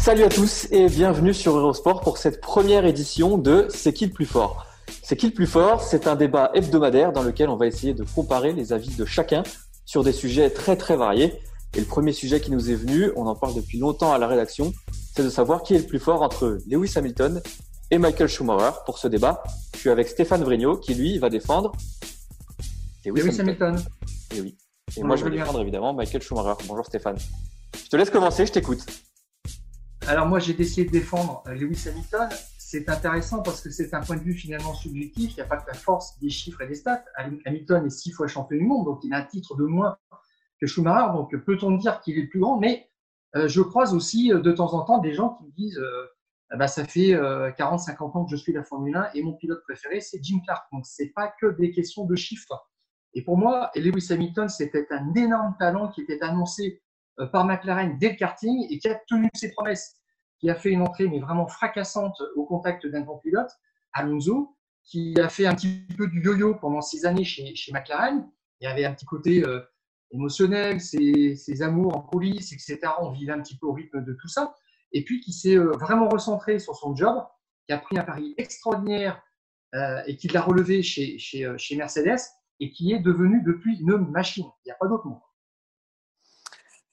Salut à tous et bienvenue sur Eurosport pour cette première édition de C'est qui le plus fort? C'est qui le plus fort? C'est un débat hebdomadaire dans lequel on va essayer de comparer les avis de chacun sur des sujets très très variés. Et le premier sujet qui nous est venu, on en parle depuis longtemps à la rédaction, c'est de savoir qui est le plus fort entre Lewis Hamilton et Michael Schumacher. Pour ce débat, je suis avec Stéphane Vrignot qui lui va défendre Lewis, Hamilton. Et oui. Et moi je vais défendre évidemment Michael Schumacher. Bonjour Stéphane. Je te laisse commencer, je t'écoute. Alors moi, j'ai décidé de défendre euh, Lewis Hamilton. C'est intéressant parce que c'est un point de vue finalement subjectif. Il n'y a pas que la force des chiffres et des stats. Hamilton est six fois champion du monde, donc il a un titre de moins que Schumacher. Donc peut-on dire qu'il est le plus grand? Mais euh, je croise aussi euh, de temps en temps des gens qui me disent bah, ça fait 40-50 ans que je suis la Formule 1 et mon pilote préféré, c'est Jim Clark. Donc c'est pas que des questions de chiffres. Et pour moi, Lewis Hamilton, c'était un énorme talent qui était annoncé par McLaren dès le karting et qui a tenu ses promesses qui a fait une entrée mais vraiment fracassante au contact d'un grand pilote, Alonso, qui a fait un petit peu du yo-yo pendant six années chez, chez McLaren. Il y avait un petit côté euh, émotionnel, ses, amours en coulisses, etc. On vivait un petit peu au rythme de tout ça. Et puis qui s'est euh, vraiment recentré sur son job, qui a pris un pari extraordinaire euh, et qui l'a relevé chez, chez, euh, chez Mercedes et qui est devenu depuis une machine. Il n'y a pas d'autre mot.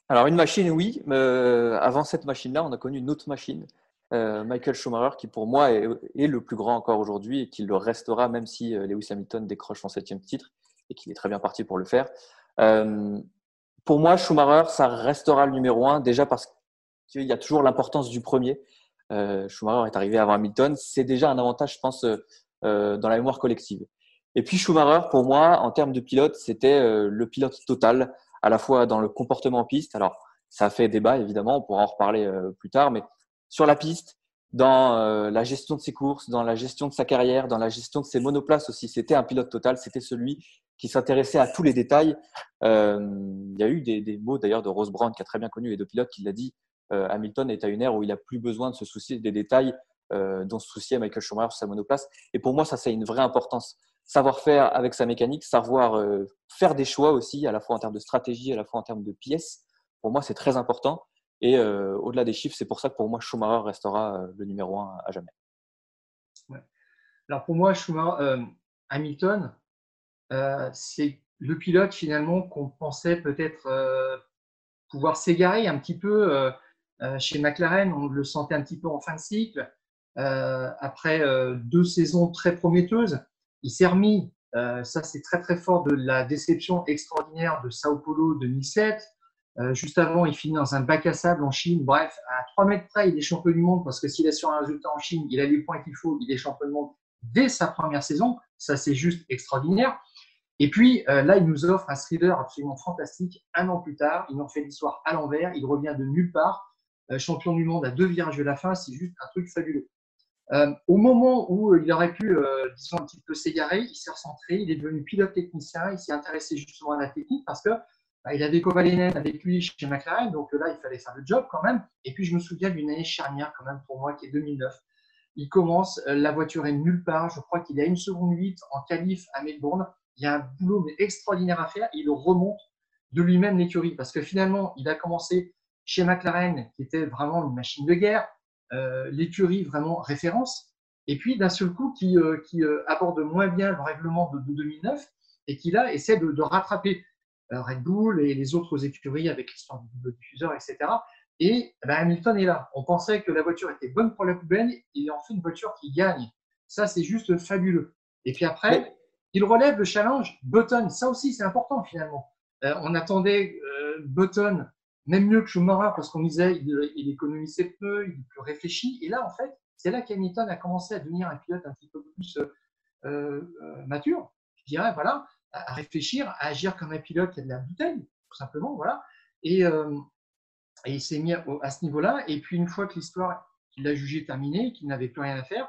Alors une machine, oui. Euh, avant cette machine-là, on a connu une autre machine, euh, Michael Schumacher, qui pour moi est, est le plus grand encore aujourd'hui et qui le restera même si euh, Lewis Hamilton décroche son septième titre et qu'il est très bien parti pour le faire. Euh, pour moi, Schumacher, ça restera le numéro un déjà parce qu'il y a toujours l'importance du premier. Euh, Schumacher est arrivé avant Hamilton, c'est déjà un avantage, je pense, dans la mémoire collective. Et puis Schumacher, pour moi, en termes de pilote, c'était le pilote total à la fois dans le comportement en piste. Alors, ça fait débat, évidemment, on pourra en reparler euh, plus tard, mais sur la piste, dans euh, la gestion de ses courses, dans la gestion de sa carrière, dans la gestion de ses monoplaces aussi. C'était un pilote total, c'était celui qui s'intéressait à tous les détails. Euh, il y a eu des, des mots d'ailleurs de Rose Brown, qui a très bien connu les deux pilotes, qui l'a dit. Hamilton est à une ère où il n'a plus besoin de se soucier des détails dont se souciait Michael Schumacher sur sa monoplace. Et pour moi, ça, c'est une vraie importance savoir faire avec sa mécanique, savoir euh, faire des choix aussi, à la fois en termes de stratégie, à la fois en termes de pièces. Pour moi, c'est très important. Et euh, au-delà des chiffres, c'est pour ça que pour moi, Schumacher restera euh, le numéro un à jamais. Alors pour moi, Schumacher, Hamilton, c'est le pilote finalement qu'on pensait peut-être pouvoir s'égarer un petit peu chez McLaren. On le sentait un petit peu en fin de cycle. après deux saisons très prometteuses, il s'est remis, euh, ça c'est très très fort, de la déception extraordinaire de Sao Paulo 2007. Euh, juste avant, il finit dans un bac à sable en Chine. Bref, à 3 mètres près, il est champion du monde parce que s'il sur un résultat en Chine, il a les points qu'il faut, il est champion du monde dès sa première saison. Ça, c'est juste extraordinaire. Et puis euh, là, il nous offre un thriller absolument fantastique. Un an plus tard, il en fait l'histoire à l'envers. Il revient de nulle part, champion du monde à deux virages de la fin. C'est juste un truc fabuleux. Euh, au moment où il aurait pu, euh, disons, un petit peu s'égarer, il s'est recentré, il est devenu pilote technicien, il s'est intéressé justement à la technique parce que bah, il avait Kovalainen avec lui chez McLaren, donc là, il fallait faire le job quand même. Et puis, je me souviens d'une année charnière quand même pour moi, qui est 2009. Il commence, euh, la voiture est nulle part, je crois qu'il a une seconde 8 en qualif à Melbourne. Il y a un boulot extraordinaire à faire, il remonte de lui-même l'écurie parce que finalement, il a commencé chez McLaren, qui était vraiment une machine de guerre euh, l'écurie vraiment référence, et puis d'un seul coup qui, euh, qui euh, aborde moins bien le règlement de, 2009 et qui là essaie de, de rattraper Red Bull et les autres écuries avec les diffuseurs, etc. Et ben, Hamilton est là. On pensait que la voiture était bonne pour la poubelle, il en fait une voiture qui gagne. Ça, c'est juste fabuleux. Et puis après, il relève le challenge Button. Ça aussi, c'est important finalement. on attendait Button même mieux que Schumacher parce qu'on disait il, il économise ses pneus, il est plus. Et là, en fait, c'est là qu'Hamilton a commencé à devenir un pilote un petit peu plus euh, euh, mature. Je dirais, voilà. à, réfléchir, à agir comme un pilote qui a de la bouteille, tout simplement, voilà. Et, euh, il s'est mis à, ce niveau-là. Et puis une fois que l'histoire qu'il a jugée terminée, qu'il n'avait plus rien à faire,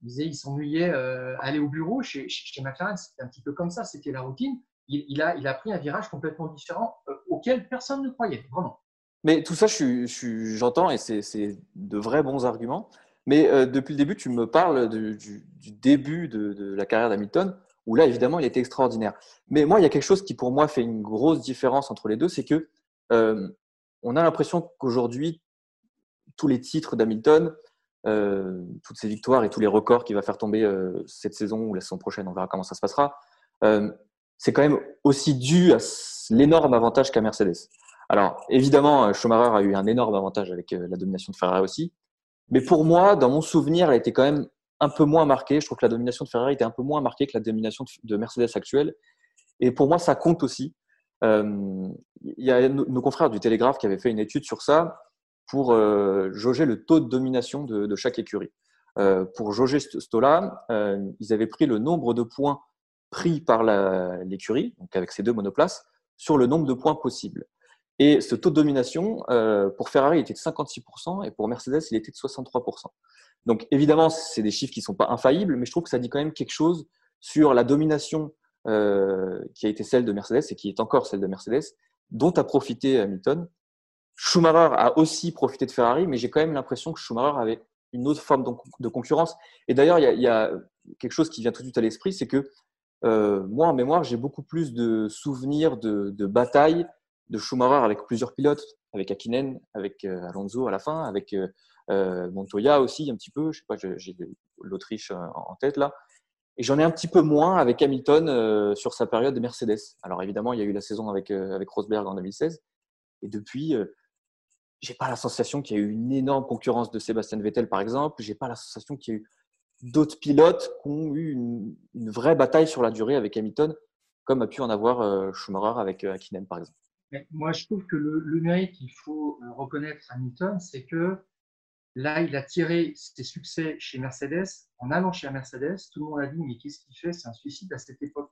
il disait, il s'ennuyait euh, aller au bureau chez, chez, McLaren, c'était un petit peu comme ça, c'était la routine. Il, a, il a pris un virage complètement différent auquel personne ne croyait, vraiment. Mais tout ça, j'entends et c'est de vrais bons arguments. Mais euh, depuis le début, tu me parles du, début de, la carrière d'Hamilton, où là, évidemment, il était extraordinaire. Mais moi, il y a quelque chose qui, pour moi, fait une grosse différence entre les deux, c'est que on a l'impression qu'aujourd'hui, tous les titres d'Hamilton, euh, toutes ces victoires et tous les records qu'il va faire tomber euh, cette saison ou la saison prochaine, on verra comment ça se passera, euh, c'est quand même aussi dû à l'énorme avantage qu'a Mercedes. Alors, évidemment, Schumacher a eu un énorme avantage avec la domination de Ferrari aussi. Mais pour moi, dans mon souvenir, elle était quand même un peu moins marquée. Je trouve que la domination de Ferrari était un peu moins marquée que la domination de Mercedes actuelle. Et pour moi, ça compte aussi. Il y a nos confrères du Télégraphe qui avaient fait une étude sur ça pour euh, jauger le taux de domination de, chaque écurie. Euh, pour jauger ce, taux-là, euh, ils avaient pris le nombre de points pris par l'écurie, donc avec ces deux monoplaces, sur le nombre de points possibles. Et ce taux de domination, pour Ferrari, il était de 56% et pour Mercedes, il était de 63%. Donc évidemment, c'est des chiffres qui ne sont pas infaillibles, mais je trouve que ça dit quand même quelque chose sur la domination qui a été celle de Mercedes et qui est encore celle de Mercedes, dont a profité Hamilton Schumacher a aussi profité de Ferrari, mais j'ai quand même l'impression que Schumacher avait une autre forme de concurrence. Et d'ailleurs, il, y, a quelque chose qui vient tout de suite à l'esprit, c'est que euh, moi, en mémoire, j'ai beaucoup plus de souvenirs de, batailles de Schumacher avec plusieurs pilotes, avec Akinen, avec euh, Alonso à la fin, avec euh, Montoya aussi un petit peu. Je sais pas, j'ai l'Autriche en tête là. Et j'en ai un petit peu moins avec Hamilton sur sa période de Mercedes. Alors évidemment, il y a eu la saison avec, avec Rosberg en 2016. Et depuis, j'ai pas la sensation qu'il y a eu une énorme concurrence de Sébastien Vettel, par exemple. J'ai pas la sensation qu'il y a eu d'autres pilotes qui ont eu une, vraie bataille sur la durée avec Hamilton, comme a pu en avoir euh, Schumacher avec euh, Hakkinen, par exemple. moi, je trouve que le, mérite qu'il faut euh, reconnaître à Hamilton, c'est que là, il a tiré ses succès chez Mercedes. En allant chez Mercedes, tout le monde a dit Mais qu'est-ce qu'il fait? C'est un suicide à cette époque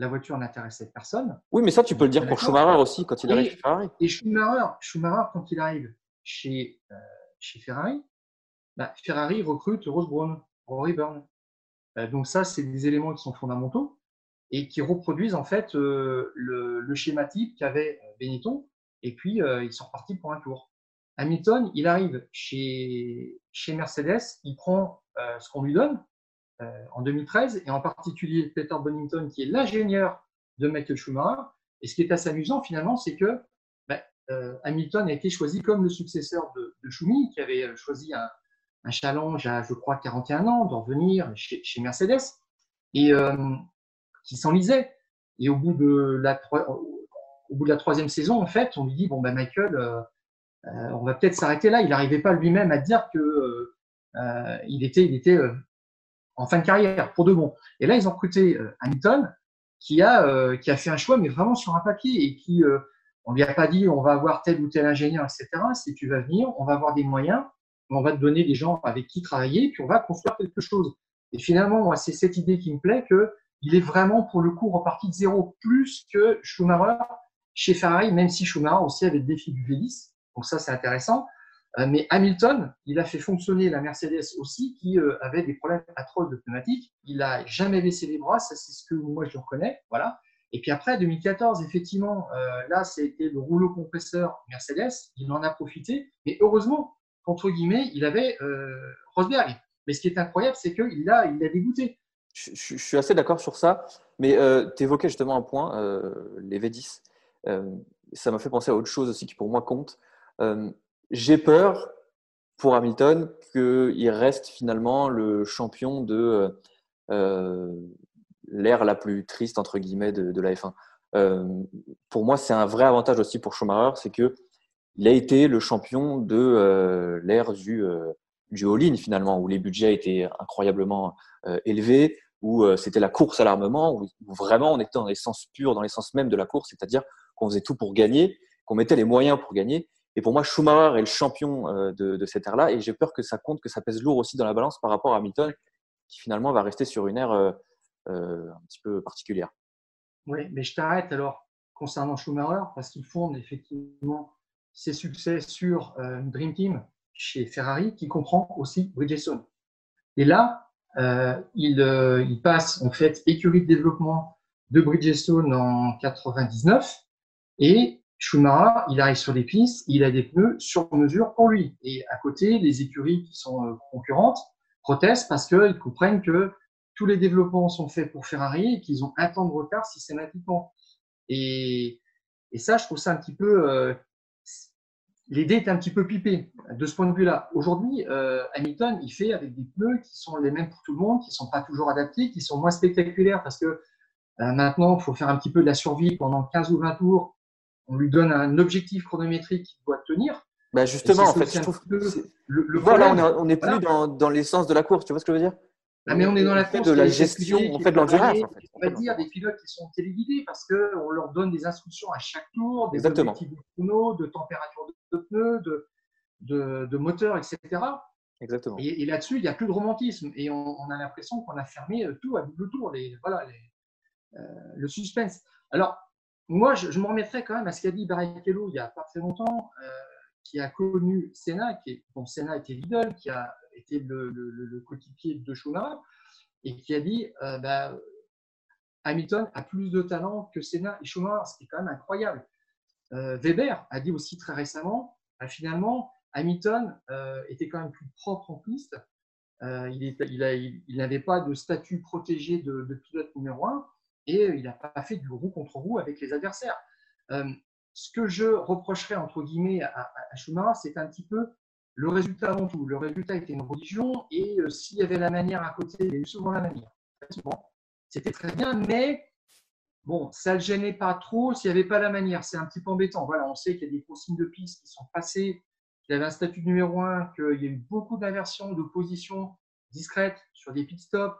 la voiture n'intéressait personne. Oui, mais ça, tu peux le dire pour Schumacher aussi quand il arrive chez Ferrari. Et Schumacher, Schumacher, quand il arrive chez, euh, chez Ferrari, bah, Ferrari recrute Rose Brown, Rory. Euh, donc ça, c'est des éléments qui sont fondamentaux et qui reproduisent en fait euh, le, schéma type qu'avait Benetton. Et puis, ils sont repartis pour un tour. Hamilton, il arrive chez, chez Mercedes, il prend ce qu'on lui donne, euh, en 2013, et en particulier Peter Bonington, qui est l'ingénieur de Michael Schumacher. Et ce qui est assez amusant, finalement, c'est que euh, Hamilton a été choisi comme le successeur de, de Schumi, qui avait choisi un, challenge à, je crois, 41 ans, d'en revenir chez, Mercedes, et euh, qui s'enlisait. Et au bout, de la, de troisième saison, en fait, on lui dit, bon, ben Michael, on va peut-être s'arrêter là. Il n'arrivait pas lui-même à dire que il était, il était en fin de carrière, pour de bon. Et là, ils ont recruté euh, Hamilton, qui a, euh, qui a fait un choix, mais vraiment sur un papier, et qui, euh, on lui a pas dit, on va avoir tel ou tel ingénieur, etc. Si tu vas venir, on va avoir des moyens, on va te donner des gens avec qui travailler, puis on va construire quelque chose. Et finalement, c'est cette idée qui me plaît, que il est vraiment, pour le coup, reparti de zéro, plus que Schumacher chez Ferrari, même si Schumacher aussi avait le défi du V10. Donc ça, c'est intéressant. Euh, mais Hamilton, il a fait fonctionner la Mercedes aussi, qui euh, avait des problèmes atroces de pneumatiques. Il n'a jamais baissé les bras, ça c'est ce que moi je reconnais. Voilà. Et puis après, 2014, effectivement, euh, là, c'était le rouleau compresseur Mercedes. Il en a profité. Mais heureusement, entre guillemets, il avait Rosberg. Mais ce qui est incroyable, c'est qu'il l'a il a dégoûté. Je, suis assez d'accord sur ça. Mais tu évoquais justement un point, les V10. ça m'a fait penser à autre chose aussi qui pour moi compte. J'ai peur pour Hamilton qu'il reste finalement le champion de euh, l'ère la plus triste entre guillemets de, la F1. Euh, pour moi, c'est un vrai avantage aussi pour Schumacher, c'est que il a été le champion de euh, l'ère du, du all-in finalement, où les budgets étaient incroyablement élevés, où c'était la course à l'armement, où, vraiment on était dans l'essence pure, dans l'essence même de la course, c'est-à-dire qu'on faisait tout pour gagner, qu'on mettait les moyens pour gagner. Et pour moi, Schumacher est le champion euh, de, cette ère-là. Et j'ai peur que ça compte, que ça pèse lourd aussi dans la balance par rapport à Hamilton, qui finalement va rester sur une ère euh, euh, un petit peu particulière. Oui, mais je t'arrête alors concernant Schumacher, parce qu'il fonde effectivement ses succès sur euh, Dream Team chez Ferrari, qui comprend aussi Bridgestone. Et là, euh, il, euh, il, passe en fait écurie de développement de Bridgestone en 99 et Schumacher, il arrive sur les pistes, il a des pneus sur mesure pour lui. Et à côté, les écuries qui sont concurrentes protestent parce qu'ils comprennent que tous les développements sont faits pour Ferrari et qu'ils ont un temps de retard systématiquement. Et, et ça, je trouve ça un petit peu. L'idée est un petit peu pipée de ce point de vue-là. Aujourd'hui, euh, Hamilton, il fait avec des pneus qui sont les mêmes pour tout le monde, qui ne sont pas toujours adaptés, qui sont moins spectaculaires parce que euh, maintenant, il faut faire un petit peu de la survie pendant 15 ou 20 tours. On lui donne un objectif chronométrique qu'il doit tenir. Bah justement, en fait, je trouve que le, voilà, on n'est plus dans, dans l'essence de la course. Tu vois ce que je veux dire? Ah, mais on est dans la course de la gestion, on fait de l'endurance. On va dire des pilotes qui sont téléguidés parce qu'on leur donne des instructions à chaque tour, des objectifs de chrono, de température de pneus, de, de, de moteur, etc. Exactement. Et, là-dessus, il n'y a plus de romantisme et on, a l'impression qu'on a fermé euh, tout à double tour, les, voilà, les, euh, le suspense. Alors, moi, je, me remettrai quand même à ce qu'a dit Barrichello il n'y a pas très longtemps, euh, qui a connu Senna, qui est, bon, Senna était l'idole, qui a était le, le, coéquipier de Schumacher, et qui a dit euh, bah, Hamilton a plus de talent que Senna et Schumacher, ce qui est quand même incroyable. Euh, Weber a dit aussi très récemment, bah, finalement, Hamilton euh, était quand même plus propre en piste. il n'avait pas de statut protégé de, pilote numéro un et il n'a pas fait du roue contre roue avec les adversaires. ce que je reprocherais entre guillemets à, à Schumacher, c'est un petit peu le résultat avant tout. Le résultat était une religion et euh, s'il y avait la manière à côté, il y a eu souvent la manière. C'était très bien, mais bon, ça ne le gênait pas trop s'il n'y avait pas la manière. C'est un petit peu embêtant. Voilà, on sait qu'il y a des consignes de piste qui sont passées, qu'il y avait un statut numéro un, qu'il y a eu beaucoup d'inversions de position discrètes sur des pit stops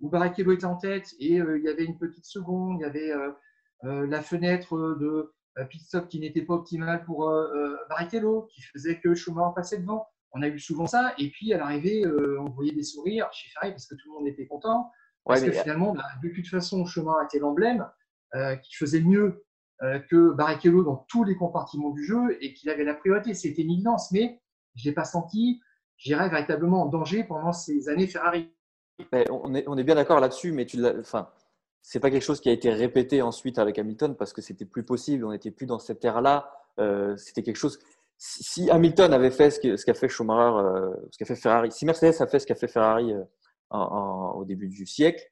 où Barrichello était en tête et euh, il y avait une petite seconde, il y avait euh, la fenêtre de pit stop qui n'était pas optimal pour euh, euh, Barrichello, qui faisait que Schumacher passait devant. On a eu souvent ça. Et puis, à l'arrivée, euh, on voyait des sourires chez Ferrari parce que tout le monde était content. Parce que finalement, bah, de toute façon, Schumacher était l'emblème qui faisait mieux que Barrichello dans tous les compartiments du jeu et qu'il avait la priorité. C'était une évidence, mais je ne l'ai pas senti, j'irais véritablement en danger pendant ces années Ferrari. On est, on est bien d'accord là-dessus, mais tu l'as. Enfin, c'est pas quelque chose qui a été répété ensuite avec Hamilton parce que c'était plus possible, on n'était plus dans cette ère-là. Euh, c'était quelque chose. Si Hamilton avait fait ce qu'a fait Schumacher, euh, ce qu'a fait Ferrari, si Mercedes a fait ce qu'a fait Ferrari euh, au début du siècle,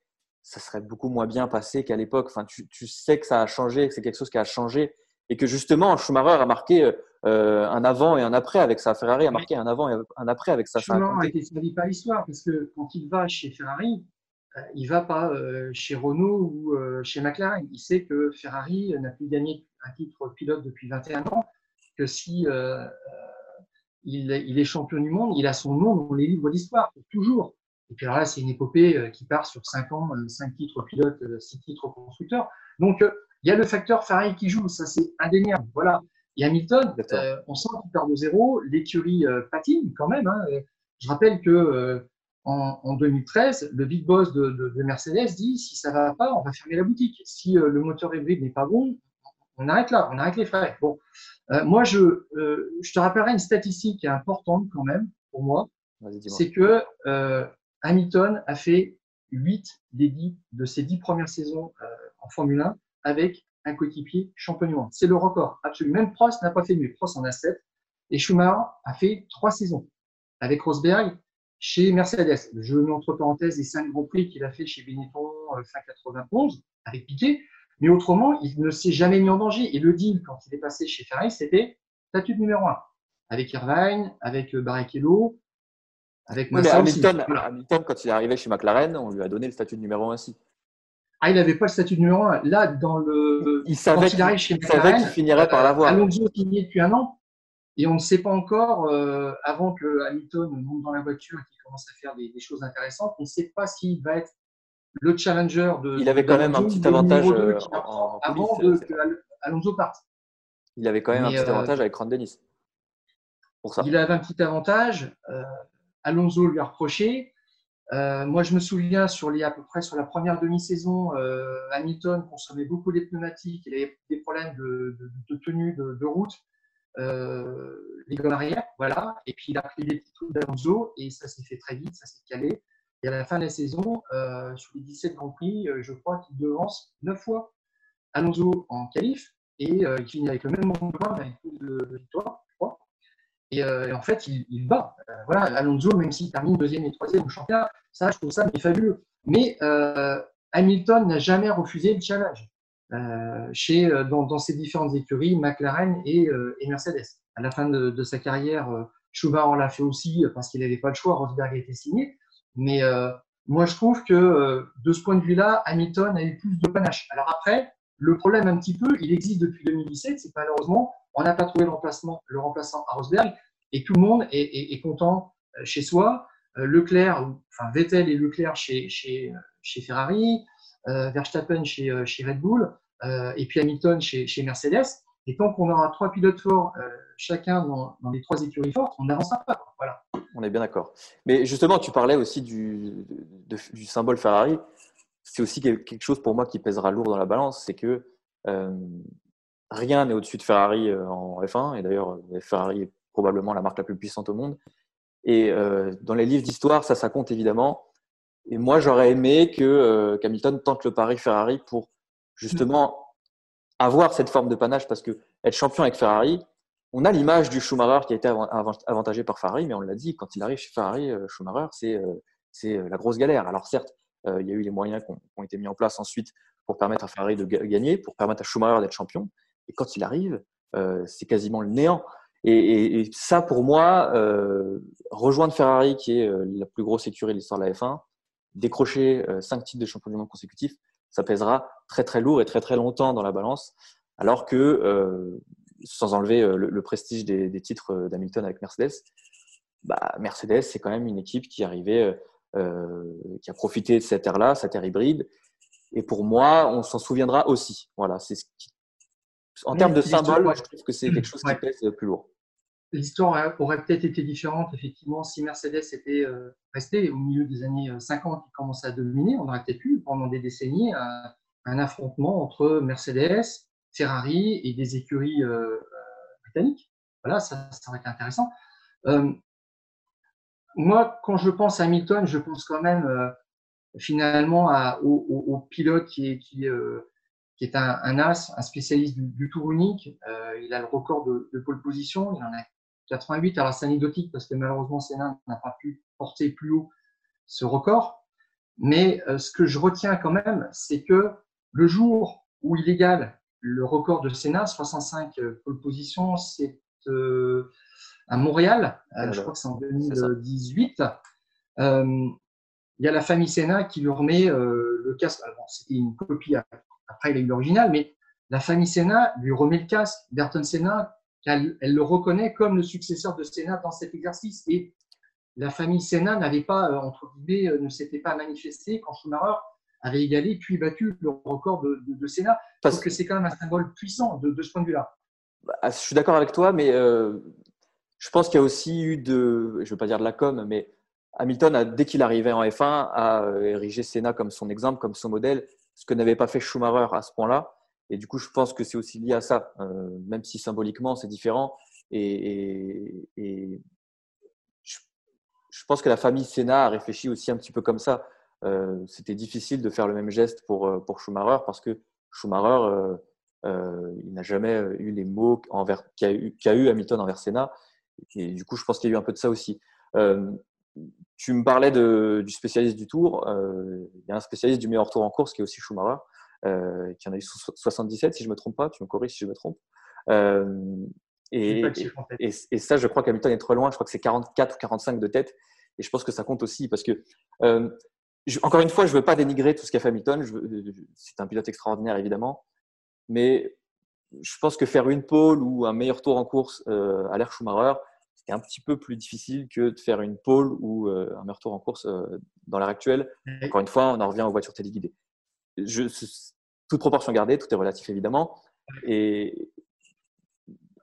ça serait beaucoup moins bien passé qu'à l'époque. Enfin, tu, sais que ça a changé, que c'est quelque chose qui a changé et que justement Schumacher a marqué un avant et un après avec sa Ferrari, a marqué un avant et un après avec sa Schumacher a été servi par l'histoire parce que quand il va chez Ferrari, euh, il va pas euh, chez Renault ou euh, chez McLaren. Il sait que Ferrari n'a plus gagné un titre pilote depuis 21 ans, que si il, est champion du monde, il a son nom dans les livres d'histoire, toujours. Et puis alors là, c'est une épopée qui part sur 5 ans, 5 titres pilotes, 6 titres constructeurs. Donc, il y a le facteur Ferrari qui joue, ça c'est indéniable. Voilà. Et Hamilton, on sent qu'il part de zéro, l'écurie patine quand même. Hein. Je rappelle que en, 2013, le big boss de, Mercedes dit si ça va pas, on va fermer la boutique. Si euh, le moteur hybride n'est pas bon, on arrête là, on arrête les frais. Bon, euh, moi je, euh, je te rappellerai une statistique qui est importante quand même pour moi, c'est que Hamilton a fait 8 des 10 de ses 10 premières saisons en Formule 1 avec un coéquipier champion du monde. C'est le record absolu. Même Prost n'a pas fait mieux. Prost en a 7 et Schumacher a fait 3 saisons. Avec Rosberg, chez Mercedes. Je mets entre parenthèses les cinq grands prix qu'il a fait chez Benetton euh, fin 91 avec Piquet. Mais autrement, il ne s'est jamais mis en danger. Et le deal, quand il est passé chez Ferrari, c'était statut numéro 1. Avec Irvine, avec euh, Barrichello, avec Massa Hamilton, Hamilton, quand il est arrivé chez McLaren, on lui a donné le statut de numéro 1 aussi. Ah, il n'avait pas le statut de numéro 1. Là, dans le. Il savait qu'il finirait par l'avoir. Alonso signé depuis un an. Et on ne sait pas encore, euh, avant que Hamilton monte dans la voiture et qu'il commence à faire des, choses intéressantes, on ne sait pas s'il va être le challenger de. Il avait quand même un petit avantage euh, avant de, que Alonso parte. Il avait quand même un petit euh, avantage avec Ron Dennis. Pour ça. Il avait un petit avantage. Alonso lui a reproché. Euh, moi, je me souviens sur les, à peu près sur la première demi-saison, euh, Hamilton consommait beaucoup les pneumatiques, il avait des problèmes de, tenue de, route, euh, les gommes arrière, voilà. Et puis il a pris des petits trucs d'Alonso et ça s'est fait très vite, ça s'est calé. Et à la fin de la saison, sur les 17 Grands Prix, je crois qu'il devance 9 fois Alonso en qualif et il finit avec le même nombre de points, avec plus de victoires. Euh, et, en fait, il, bat. Euh, voilà, Alonso, même s'il termine deuxième et troisième au championnat, ça, je trouve ça fabuleux. Mais euh, Hamilton n'a jamais refusé le challenge chez, dans, ses différentes écuries, McLaren et, Mercedes. À la fin de, sa carrière, Schumacher l'a fait aussi parce qu'il n'avait pas le choix. Rosberg a été signé. Mais moi, je trouve que de ce point de vue-là, Hamilton a eu plus de panache. Alors après, le problème un petit peu, il existe depuis 2017, c'est malheureusement on n'a pas trouvé le, remplaçant à Rosberg et tout le monde est, content euh, chez soi. Euh, Leclerc, enfin Vettel et Leclerc chez, chez, chez Ferrari, euh, Verstappen chez, chez Red Bull et puis Hamilton chez, Mercedes. Et tant qu'on aura trois pilotes forts, chacun dans, les trois écuries fortes, on n'avancera pas. On est bien d'accord. Mais justement, tu parlais aussi du, symbole Ferrari. C'est aussi quelque chose pour moi qui pèsera lourd dans la balance, c'est que rien n'est au-dessus de Ferrari euh, en F1. Et d'ailleurs, euh, Ferrari est probablement la marque la plus puissante au monde. Et euh, dans les livres d'histoire, ça, ça compte évidemment. Et moi, j'aurais aimé que Hamilton tente le pari Ferrari pour justement avoir cette forme de panache parce que être champion avec Ferrari, on a l'image du Schumacher qui a été avantagé par Ferrari, mais on l'a dit, quand il arrive chez Ferrari, Schumacher, c'est c'est la grosse galère. Alors certes, il y a eu les moyens qui ont, été mis en place ensuite pour permettre à Ferrari de gagner, pour permettre à Schumacher d'être champion. Et quand il arrive, euh, c'est quasiment le néant. Et, ça, pour moi, euh, rejoindre Ferrari, qui est euh, la plus grosse écurie de l'histoire de la F1, décrocher cinq titres de champion du monde consécutifs, ça pèsera très très lourd et très très longtemps dans la balance. Alors que, sans enlever le, prestige des, titres d'Hamilton avec Mercedes, bah, Mercedes, c'est quand même une équipe qui arrivait, qui a profité de cette ère-là, cette ère hybride. Et pour moi, on s'en souviendra aussi. Voilà, c'est ce qui en termes de symbole, je trouve que c'est quelque chose qui pèse plus lourd. L'histoire aurait peut-être été différente, effectivement, si Mercedes était euh, resté au milieu des années 50 euh, qui commençait à dominer. On aurait peut-être eu, pendant des décennies, un, affrontement entre Mercedes, Ferrari et des écuries euh, britanniques. Voilà, ça, ça, aurait été intéressant. moi, quand je pense à Hamilton, je pense quand même finalement au, pilote qui est, qui, est un, as, un spécialiste du, tour unique. Il a le record de, de, pole position. Il en a 88. Alors, c'est anecdotique parce que malheureusement, Senna n'a pas pu porter plus haut ce record. Mais euh, ce que je retiens quand même, c'est que le jour où il égale le record de Senna, 65 euh, pole position, c'est euh, à Montréal. Je crois que c'est en 2018. il y a la famille Senna qui lui remet le casque. Alors, c'était une copie après, il a eu l'original, mais la famille Senna lui remet le casque. Berton Senna, elle, le reconnaît comme le successeur de Senna dans cet exercice. Et la famille Senna n'avait pas, euh, entre guillemets, euh, ne s'était pas manifestée quand Schumacher avait égalé puis battu le record de, de, Senna. Parce que c'est quand même un symbole puissant de, ce point de vue-là. Bah, je suis d'accord avec toi, mais euh, je pense qu'il y a aussi eu de, je ne veux pas dire de la com, mais Hamilton, a, dès qu'il arrivait en F1, a érigé Senna comme son exemple, comme son modèle ce que n'avait pas fait Schumacher à ce point-là. Et du coup, je pense que c'est aussi lié à ça, euh, même si symboliquement c'est différent. Et, je, pense que la famille Senna a réfléchi aussi un petit peu comme ça. Euh, c'était difficile de faire le même geste pour, euh, pour Schumacher parce que Schumacher, il n'a jamais eu les mots qu'a eu, eu, Hamilton envers Senna. Et du coup, je pense qu'il y a eu un peu de ça aussi tu me parlais du spécialiste du tour. Il y a un spécialiste du meilleur tour en course qui est aussi Schumacher, qui en a eu 77, si je ne me trompe pas. Tu me corriges si je me trompe. Euh, et, et, ça, je crois qu'Hamilton est trop loin. Je crois que c'est 44 ou 45 de tête. Et je pense que ça compte aussi parce que, encore une fois, je ne veux pas dénigrer tout ce qu'a fait Hamilton. C'est un pilote extraordinaire, évidemment. Mais je pense que faire une pole ou un meilleur tour en course à l'ère Schumacher, c'est un petit peu plus difficile que de faire une pole ou euh, un meilleur tour en course euh, dans l'ère actuelle. Encore une fois, on en revient aux voitures téléguidées. Je, toute proportion gardée, tout est relatif évidemment. Et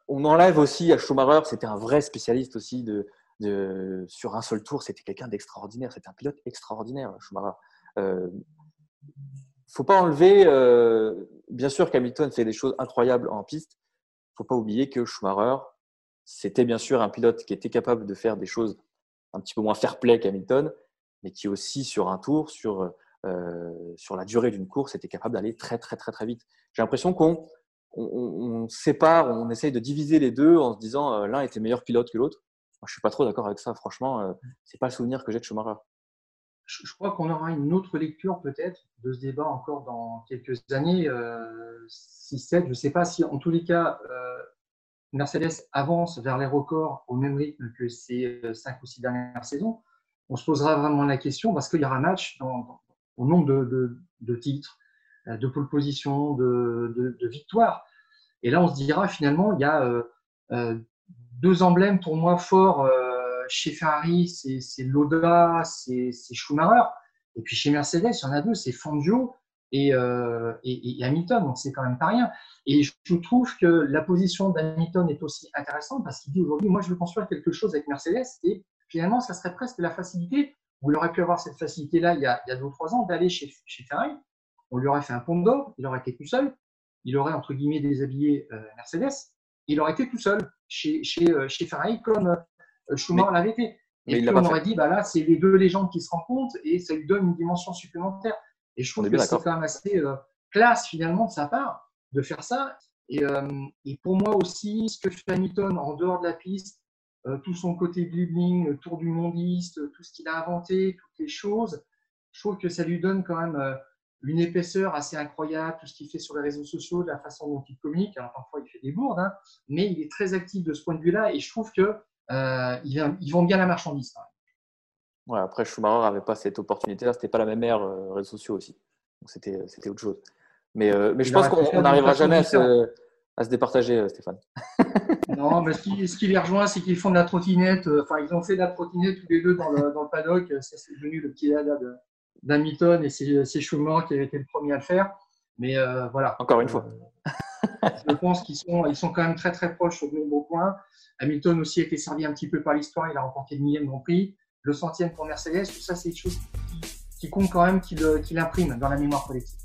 on enlève aussi à Schumacher, c'était un vrai spécialiste aussi de, sur un seul tour, c'était quelqu'un d'extraordinaire. C'était un pilote extraordinaire, Schumacher. Euh, faut pas enlever, euh, bien sûr qu'Hamilton fait des choses incroyables en piste. faut pas oublier que Schumacher, c'était bien sûr un pilote qui était capable de faire des choses un petit peu moins fair-play qu'Hamilton, mais qui aussi sur un tour, sur, euh, sur la durée d'une course, était capable d'aller très très très très vite. J'ai l'impression qu'on on, sépare, on essaye de diviser les deux en se disant euh, l'un était meilleur pilote que l'autre. Je suis pas trop d'accord avec ça. Franchement, euh, c'est pas le souvenir que j'ai de Schumacher. Je, crois qu'on aura une autre lecture peut-être de ce débat encore dans quelques années, 6-7. Je ne sais pas si, en tous les cas, Mercedes avance vers les records au même rythme que ces cinq ou six dernières saisons. On se posera vraiment la question parce qu'il y aura un match au nombre de titres euh, de pole position, de, de, victoire. Et là, on se dira finalement, il y a euh, euh, deux emblèmes pour moi forts chez Ferrari, c'est Loda, c'est Schumacher. Et puis chez Mercedes, il y en a deux, c'est Fangio et, et, Hamilton, donc c'est quand même pas rien. Et je trouve que la position d'Hamilton est aussi intéressante parce qu'il dit aujourd'hui, moi je veux construire quelque chose avec Mercedes et finalement, ça serait presque la facilité, où il aurait pu avoir cette facilité-là il, y a, il y a deux ou trois ans, d'aller chez, chez Ferrari on lui aurait fait un pont d'or, il aurait été tout seul, il aurait entre guillemets déshabillé euh, Mercedes, il aurait été tout seul chez, chez, euh, chez Ferrari comme euh, Schumacher l'avait été. Et puis on aurait dit, bah là, c'est les deux légendes qui se rencontrent et ça lui donne une dimension supplémentaire. Et je trouve que c'est quand même assez classe finalement de sa part de faire ça. Et, et, pour moi aussi, ce que fait Hamilton en dehors de la piste, tout son côté dribbling, tour du mondiste, tout ce qu'il a inventé, toutes les choses, je trouve que ça lui donne quand même une épaisseur assez incroyable, tout ce qu'il fait sur les réseaux sociaux, de la façon dont il communique. Alors, parfois, il fait des bourdes, hein, mais il est très actif de ce point de vue-là et je trouve qu'ils euh, ils vendent bien la marchandise. Ouais, après, Schumacher n'avait pas cette opportunité-là, c'était pas la même ère euh, réseaux sociaux aussi. C'était, autre chose. Mais, euh, mais je pense qu'on n'arrivera jamais à se, à se, départager, Stéphane. non, mais ce qui, ce qui les rejoint, c'est qu'ils font de la trottinette. Enfin, ils ont fait de la trottinette tous les deux dans le, dans le paddock. Ça, c'est devenu le petit dada d'Hamilton et c'est Schumacher qui avait été le premier à le faire. Mais euh, voilà. Encore une fois. Euh, je pense qu'ils sont, ils sont quand même très très proches sur de nombreux points. Hamilton aussi a été servi un petit peu par l'histoire. Il a remporté le millième Grand Prix, le centième pour Mercedes. Tout ça, c'est des choses qui, comptent quand même, qu'il imprime dans la mémoire collective.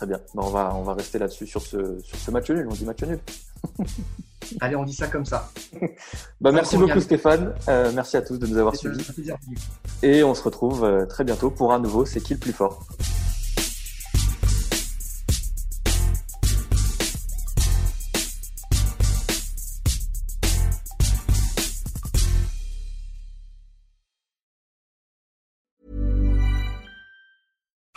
Très bien. on, va, on va rester là-dessus sur ce, sur ce match nul. On dit match nul. Allez, on dit ça comme ça. bah, merci beaucoup Stéphane. Euh, merci à tous de nous avoir suivis. Et on se retrouve euh, très bientôt pour un nouveau C'est qui le plus fort?